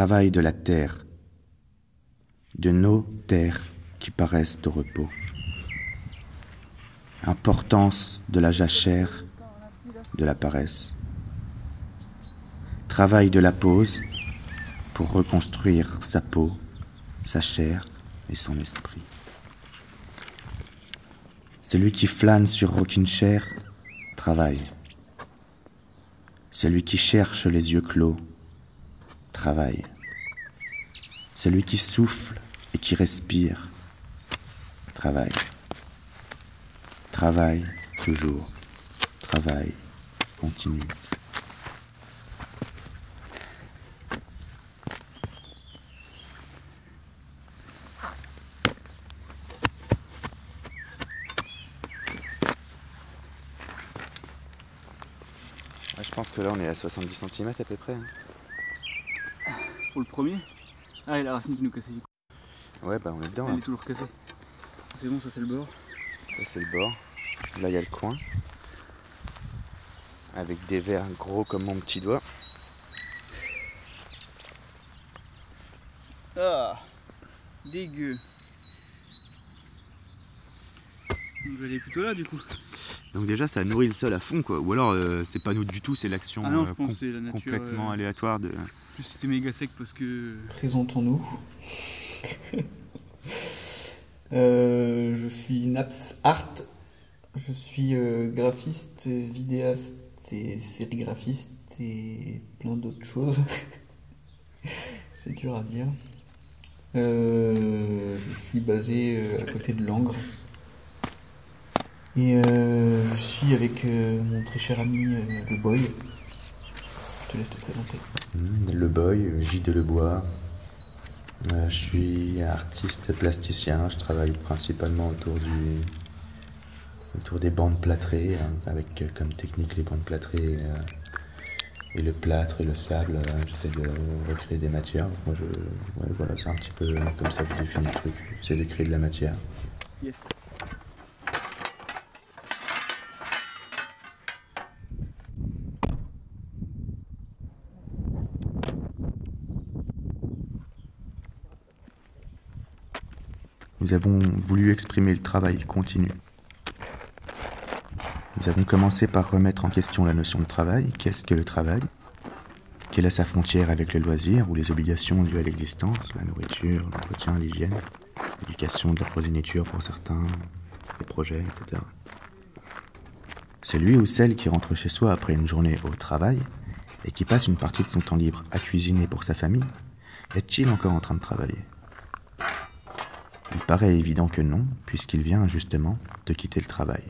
travail de la terre, de nos terres qui paraissent au repos. Importance de la jachère, de la paresse. Travail de la pause pour reconstruire sa peau, sa chair et son esprit. Celui qui flâne sur aucune chair travaille. Celui qui cherche les yeux clos travaille. Celui qui souffle et qui respire travaille. Travaille toujours. Travaille continue. je pense que là on est à 70 cm à peu près. hein. Pour le premier Ah, et la racine qui nous cassait du coup. Ouais, bah on est dedans. Elle là. est toujours cassée. C'est bon, ça c'est le bord. Ça c'est le bord. Là il y a le coin. Avec des verres gros comme mon petit doigt. Ah Dégueu. Vais aller plutôt là du coup. Donc déjà ça nourrit le sol à fond quoi. Ou alors euh, c'est pas nous du tout, c'est l'action Ah euh, com- complètement euh, aléatoire de. C'était méga sec parce que. Présentons-nous. Euh, je suis Naps Art. Je suis euh, graphiste, vidéaste et sérigraphiste et plein d'autres choses. C'est dur à dire. Euh, je suis basé à côté de Langres. Et je suis avec mon très cher ami le Boy. Je te laisse te présenter. Hmm, Le boy, J de Lebois. Euh, je suis artiste plasticien, je travaille principalement autour du autour des bandes plâtrées, hein, avec euh, comme technique les bandes plâtrées euh, et le plâtre et le sable. euh, J'essaie de recréer des matières. Moi, je, ouais, voilà, c'est un petit peu comme ça que je définis le truc. J'essaie de créer de la matière. Yes. Nous avons voulu exprimer le travail continu. Nous avons commencé par remettre en question la notion de travail. Qu'est-ce que le travail? Quelle est sa frontière avec le loisir ou les obligations dues à l'existence, la nourriture, l'entretien, l'hygiène, l'éducation de la progéniture pour certains, les projets, etc. Celui ou celle qui rentre chez soi après une journée au travail et qui passe une partie de son temps libre à cuisiner pour sa famille, est-il encore en train de travailler? Il paraît évident que non, puisqu'il vient justement de quitter le travail.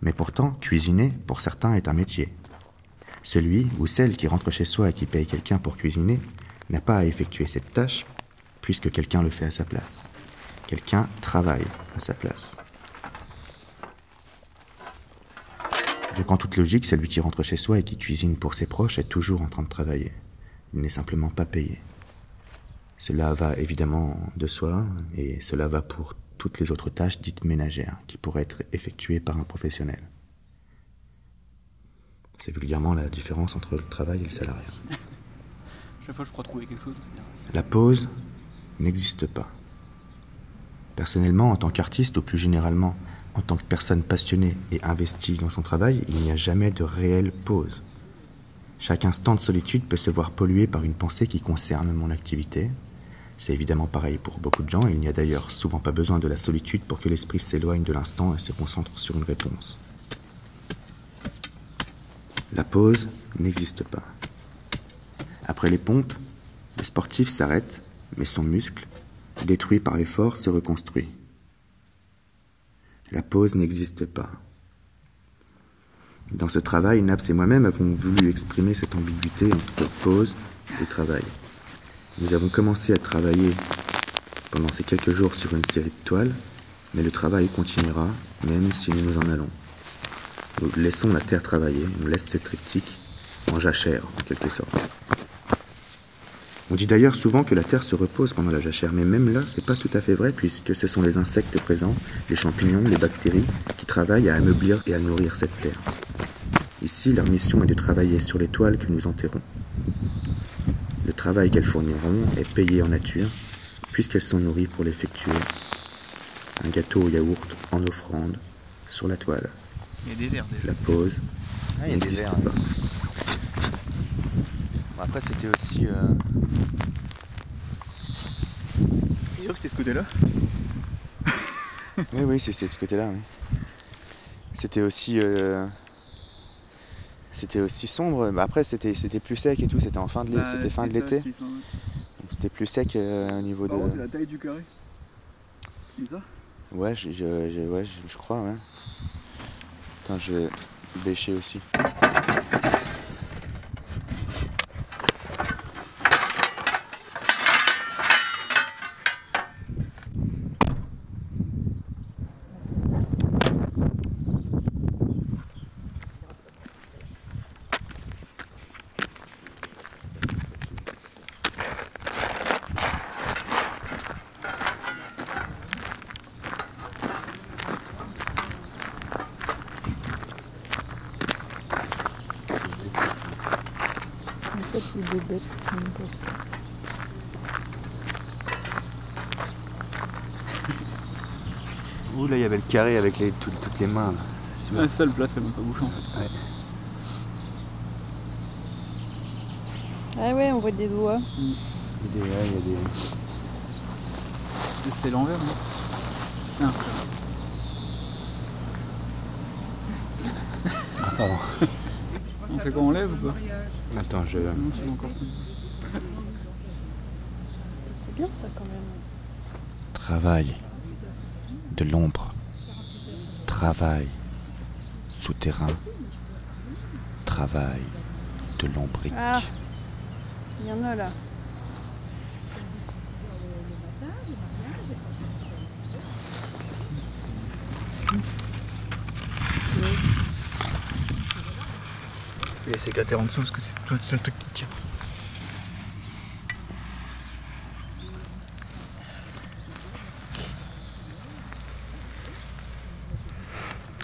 Mais pourtant, cuisiner, pour certains, est un métier. Celui ou celle qui rentre chez soi et qui paye quelqu'un pour cuisiner n'a pas à effectuer cette tâche, puisque quelqu'un le fait à sa place. Quelqu'un travaille à sa place. Donc en toute logique, celui qui rentre chez soi et qui cuisine pour ses proches est toujours en train de travailler. Il n'est simplement pas payé. Cela va évidemment de soi, et cela va pour toutes les autres tâches dites ménagères, qui pourraient être effectuées par un professionnel. C'est vulgairement la différence entre le travail et le salariat. Chaque fois je crois trouver quelque chose. c'est bien. La pause n'existe pas. Personnellement, en tant qu'artiste, ou plus généralement en tant que personne passionnée et investie dans son travail, il n'y a jamais de réelle pause. Chaque instant de solitude peut se voir pollué par une pensée qui concerne mon activité. C'est évidemment pareil pour beaucoup de gens, il n'y a d'ailleurs souvent pas besoin de la solitude pour que l'esprit s'éloigne de l'instant et se concentre sur une réponse. La pause n'existe pas. Après les pompes, le sportif s'arrête, mais son muscle, détruit par l'effort, se reconstruit. La pause n'existe pas. Dans ce travail, Naps et moi-même avons voulu exprimer cette ambiguïté entre pause et travail. Nous avons commencé à travailler pendant ces quelques jours sur une série de toiles, mais le travail continuera même si nous nous en allons. Nous laissons la terre travailler, on laisse cette triptyque en jachère, en quelque sorte. On dit d'ailleurs souvent que la terre se repose pendant la jachère, mais même là, c'est pas tout à fait vrai, puisque ce sont les insectes présents, les champignons, les bactéries, qui travaillent à ameublir et à nourrir cette terre. Ici, leur mission est de travailler sur les toiles que nous enterrons. Le travail qu'elles fourniront est payé en nature, puisqu'elles sont nourries pour l'effectuer. Un gâteau au yaourt en offrande sur la toile. Il y a des verres déjà. La pause Ah, il y a des n'existe verres. pas. Bon, après, c'était aussi. euh, C'est sûr que c'était ce côté-là? Oui, oui, c'est c'est de ce côté-là. oui. C'était aussi. euh, C'était aussi sombre. Bah, après, c'était c'était plus sec et tout. C'était en fin de Bah, c'était fin de l'été. fin, ouais. Donc c'était plus sec euh, au niveau contre, c'est de. la taille du carré. Ça Ouais, je, je, je- ouais, je, je crois, ouais. Attends, je vais bêcher aussi. En fait, il est bête. comme ça. Ouh, là, il y avait le carré avec les, tout- toutes les mains. là. C'est sûr. Ah, c'est ça le plat, c'est même pas bouché en fait. Ah ouais, on voit des doigts. Il y a des. ouais, il y a des- C'est- C'est l'envers, non? Ah, Ah, pardon. on fait quoi On lève ou pas Attends, je. Non, c'est encore plus. C'est bien ça quand même. Travail de l'ombre. Travail souterrain. Travail de l'ombrique. Ah. Il y en a là. Je vais laisser éclater en dessous parce que c'est tout le seul truc qui tient.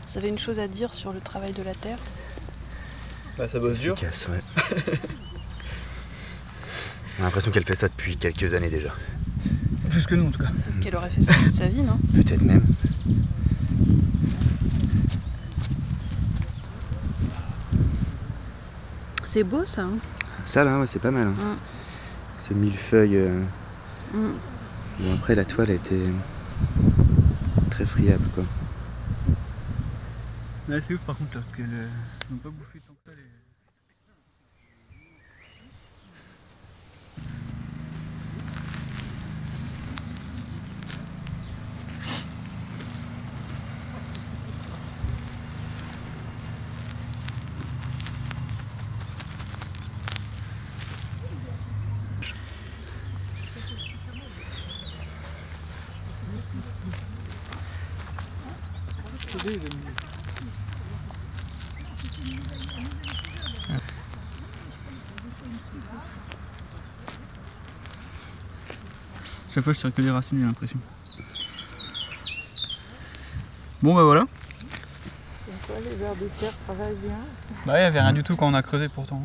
Vous avez une chose à dire sur le travail de la terre? Bah, ça bosse dur. Efficace, ouais. On a l'impression qu'elle fait ça depuis quelques années déjà. Plus que nous en tout cas. Qu'elle aurait fait ça toute sa vie, non? Peut-être même. C'est beau ça. hein Ça là, ouais, c'est pas mal. hein. Mm. Ce millefeuille. euh, Mm. Bon, après, la toile était très friable, quoi. Ouais, c'est ouf par contre parce euh, n'ont pas bouffé tant Chaque fois je tire que les racines, j'ai l'impression. Bon bah voilà. Donc quoi, les vers de terre travaillent bien. Bah il y avait rien du tout quand on a creusé pourtant.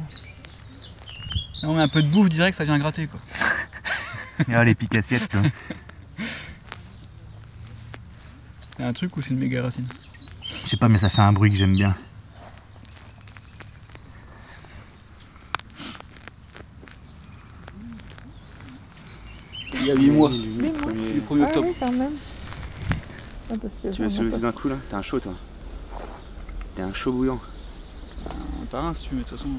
Là, on met un peu de bouffe direct, ça vient gratter quoi. Ah, les picassiettes. Il y a un truc ou c'est une méga racine Je sais pas, mais ça fait un bruit que j'aime bien. Il y a 8 mois. Du 1er Ah octobre. oui, quand même. Ah, parce que Tu d'un coup là T'es un chaud toi T'es un chaud bouillant. Un par un si tu veux, mais de toute façon.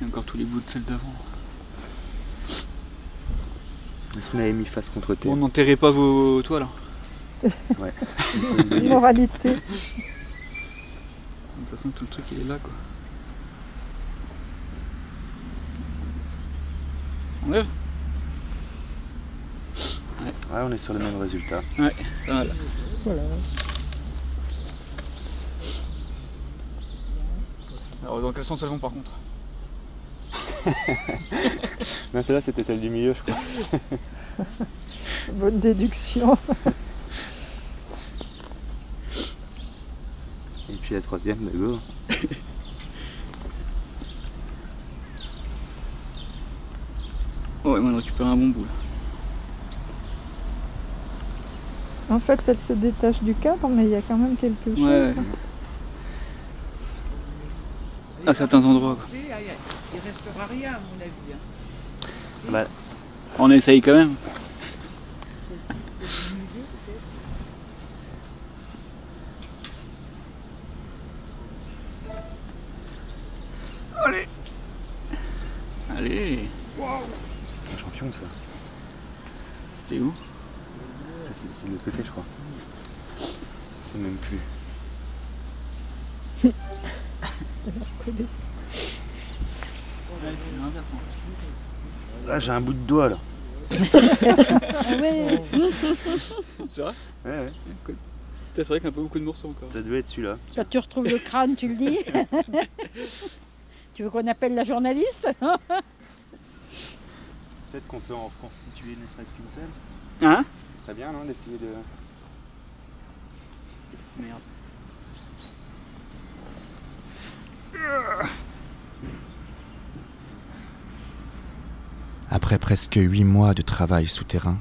Il y a encore tous les bouts de celle d'avant. Est-ce qu'on avait mis face contre terre Bon, n'enterrez pas vos toiles. hein. Ouais. Moralité. De toute façon, tout le truc il est là quoi. On lève? Ouais, on est sur le même résultat. Ouais, pas mal. Voilà. Alors, dans quel sens elles vont par contre? Non, celle-là c'était celle du milieu, je crois. Bonne déduction. Et puis la troisième, bah go. Ouais, moi, on récupère un bon bout. là. En fait, elle se détache du cadre, mais il y a quand même quelque chose. Ouais. À certains endroits. quoi. Il restera rien, à mon avis. hein. Bah, On essaye quand même. Allez Allez un champion ça. C'était où Ça, c'est c'est de l'autre côté, je crois. C'est même plus. Là, j'ai un bout de doigt là. Ouais. C'est vrai Ouais, ouais. C'est vrai qu'il y a peu beaucoup de morceaux encore. Ça devait être celui-là. Quand tu retrouves le crâne, tu le dis. tu veux qu'on appelle la journaliste Peut-être qu'on peut en reconstituer ne serait-ce qu'une seule. Hein Ce serait bien, non, d'essayer de. Merde. Après presque huit mois de travail souterrain,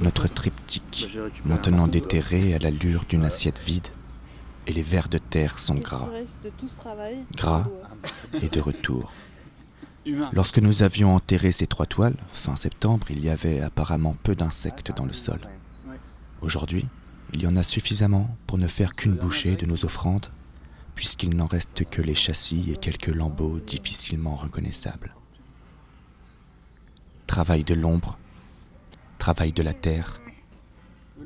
notre triptyque, Bah, maintenant déterré à l'allure d'une assiette vide, et les vers de terre sont gras, gras et de retour. Lorsque nous avions enterré ces trois toiles, fin septembre, il y avait apparemment peu d'insectes dans le sol. Aujourd'hui, il y en a suffisamment pour ne faire qu'une bouchée de nos offrandes, puisqu'il n'en reste que les châssis et quelques lambeaux difficilement reconnaissables. Travail de l'ombre, travail de la terre,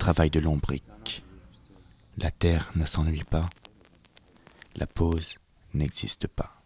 travail de l'ombrique. La terre ne s'ennuie pas, la pause n'existe pas.